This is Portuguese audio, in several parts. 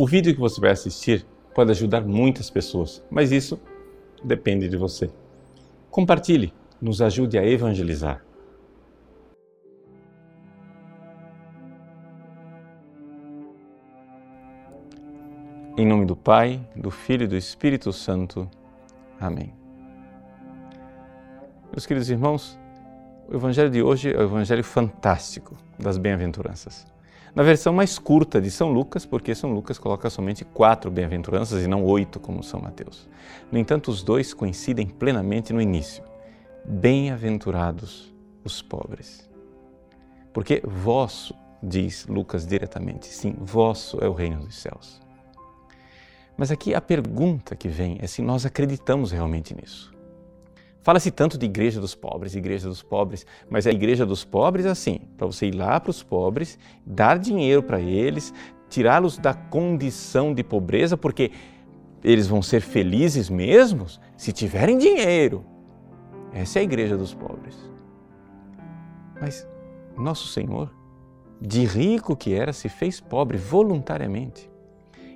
O vídeo que você vai assistir pode ajudar muitas pessoas, mas isso depende de você. Compartilhe, nos ajude a evangelizar. Em nome do Pai, do Filho e do Espírito Santo. Amém. Meus queridos irmãos, o Evangelho de hoje é o Evangelho fantástico das bem-aventuranças na versão mais curta de São Lucas, porque São Lucas coloca somente quatro bem-aventuranças e não oito, como São Mateus. No entanto, os dois coincidem plenamente no início. Bem-aventurados os pobres. Porque vosso, diz Lucas diretamente, sim, vosso é o reino dos céus. Mas aqui a pergunta que vem é se nós acreditamos realmente nisso. Fala-se tanto de igreja dos pobres, igreja dos pobres, mas a igreja dos pobres é assim, para você ir lá para os pobres, dar dinheiro para eles, tirá-los da condição de pobreza, porque eles vão ser felizes mesmos se tiverem dinheiro. Essa é a igreja dos pobres. Mas nosso Senhor, de rico que era, se fez pobre voluntariamente.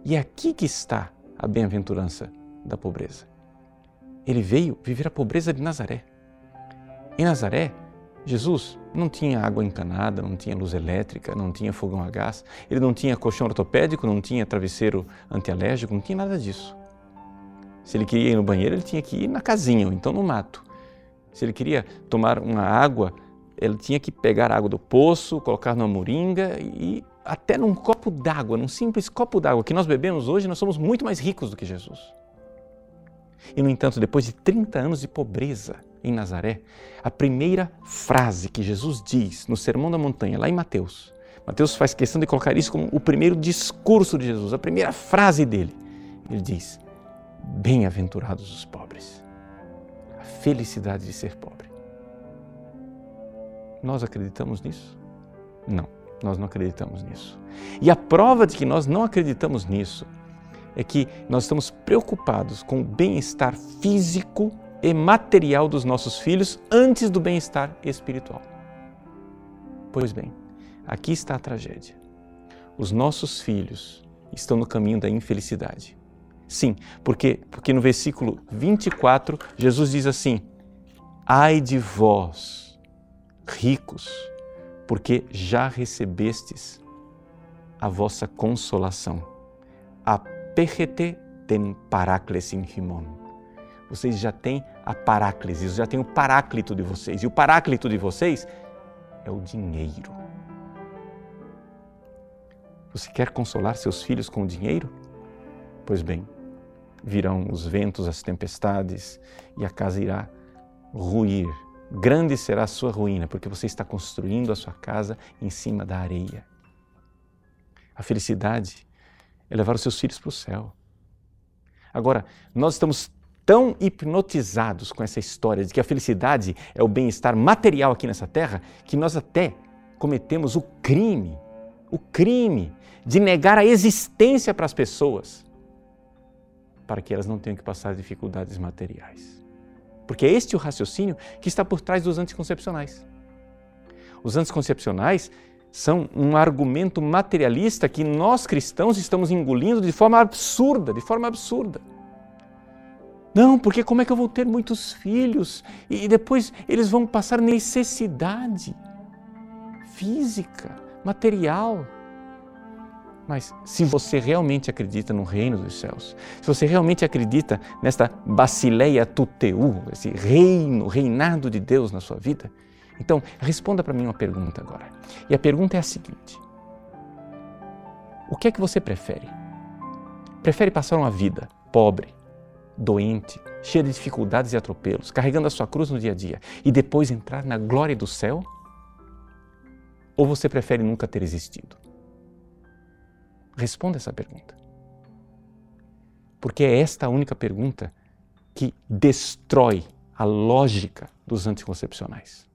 E é aqui que está a bem-aventurança da pobreza. Ele veio viver a pobreza de Nazaré. Em Nazaré, Jesus não tinha água encanada, não tinha luz elétrica, não tinha fogão a gás, ele não tinha colchão ortopédico, não tinha travesseiro antialérgico, não tinha nada disso. Se ele queria ir no banheiro, ele tinha que ir na casinha, ou então no mato. Se ele queria tomar uma água, ele tinha que pegar a água do poço, colocar numa moringa e até num copo d'água, num simples copo d'água que nós bebemos hoje, nós somos muito mais ricos do que Jesus. E, no entanto, depois de 30 anos de pobreza em Nazaré, a primeira frase que Jesus diz no Sermão da Montanha, lá em Mateus, Mateus faz questão de colocar isso como o primeiro discurso de Jesus, a primeira frase dele. Ele diz: Bem-aventurados os pobres. A felicidade de ser pobre. Nós acreditamos nisso? Não, nós não acreditamos nisso. E a prova de que nós não acreditamos nisso é que nós estamos preocupados com o bem-estar físico e material dos nossos filhos antes do bem-estar espiritual. Pois bem, aqui está a tragédia. Os nossos filhos estão no caminho da infelicidade. Sim, porque, porque no versículo 24, Jesus diz assim: Ai de vós, ricos, porque já recebestes a vossa consolação. A Pechete ten paráclesis in himon. Vocês já têm a paráclise, já têm o paráclito de vocês. E o paráclito de vocês é o dinheiro. Você quer consolar seus filhos com o dinheiro? Pois bem, virão os ventos, as tempestades e a casa irá ruir. Grande será a sua ruína, porque você está construindo a sua casa em cima da areia. A felicidade é levar os seus filhos para o céu. Agora, nós estamos tão hipnotizados com essa história de que a felicidade é o bem-estar material aqui nessa terra que nós até cometemos o crime, o crime de negar a existência para as pessoas para que elas não tenham que passar dificuldades materiais. Porque é este o raciocínio que está por trás dos anticoncepcionais. Os anticoncepcionais são um argumento materialista que nós cristãos estamos engolindo de forma absurda, de forma absurda. Não, porque como é que eu vou ter muitos filhos e depois eles vão passar necessidade física, material? Mas se você realmente acredita no reino dos céus, se você realmente acredita nesta basileia tuteu, esse reino, reinado de Deus na sua vida, então, responda para mim uma pergunta agora. E a pergunta é a seguinte: O que é que você prefere? Prefere passar uma vida pobre, doente, cheia de dificuldades e atropelos, carregando a sua cruz no dia a dia e depois entrar na glória do céu? Ou você prefere nunca ter existido? Responda essa pergunta. Porque é esta a única pergunta que destrói a lógica dos anticoncepcionais.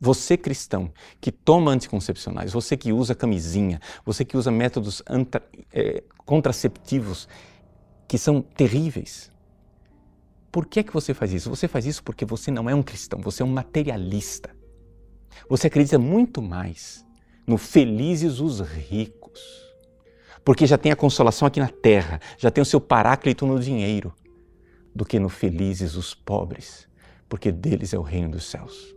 Você cristão que toma anticoncepcionais, você que usa camisinha, você que usa métodos é, contraceptivos que são terríveis. Por que é que você faz isso? Você faz isso porque você não é um cristão, você é um materialista. Você acredita muito mais no felizes os ricos porque já tem a consolação aqui na terra, já tem o seu paráclito no dinheiro, do que no felizes os pobres, porque deles é o reino dos céus.